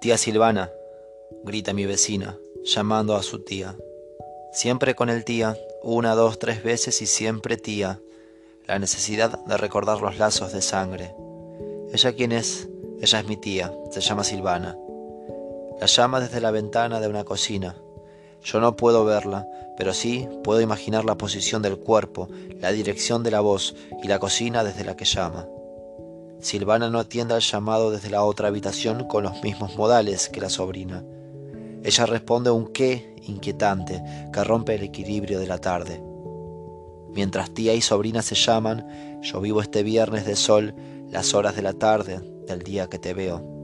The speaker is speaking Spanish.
Tía Silvana, grita mi vecina, llamando a su tía. Siempre con el tía, una, dos, tres veces y siempre tía. La necesidad de recordar los lazos de sangre. ¿Ella quién es? Ella es mi tía, se llama Silvana. La llama desde la ventana de una cocina. Yo no puedo verla, pero sí puedo imaginar la posición del cuerpo, la dirección de la voz y la cocina desde la que llama. Silvana no atiende al llamado desde la otra habitación con los mismos modales que la sobrina. Ella responde un qué inquietante que rompe el equilibrio de la tarde. Mientras tía y sobrina se llaman, yo vivo este viernes de sol las horas de la tarde del día que te veo.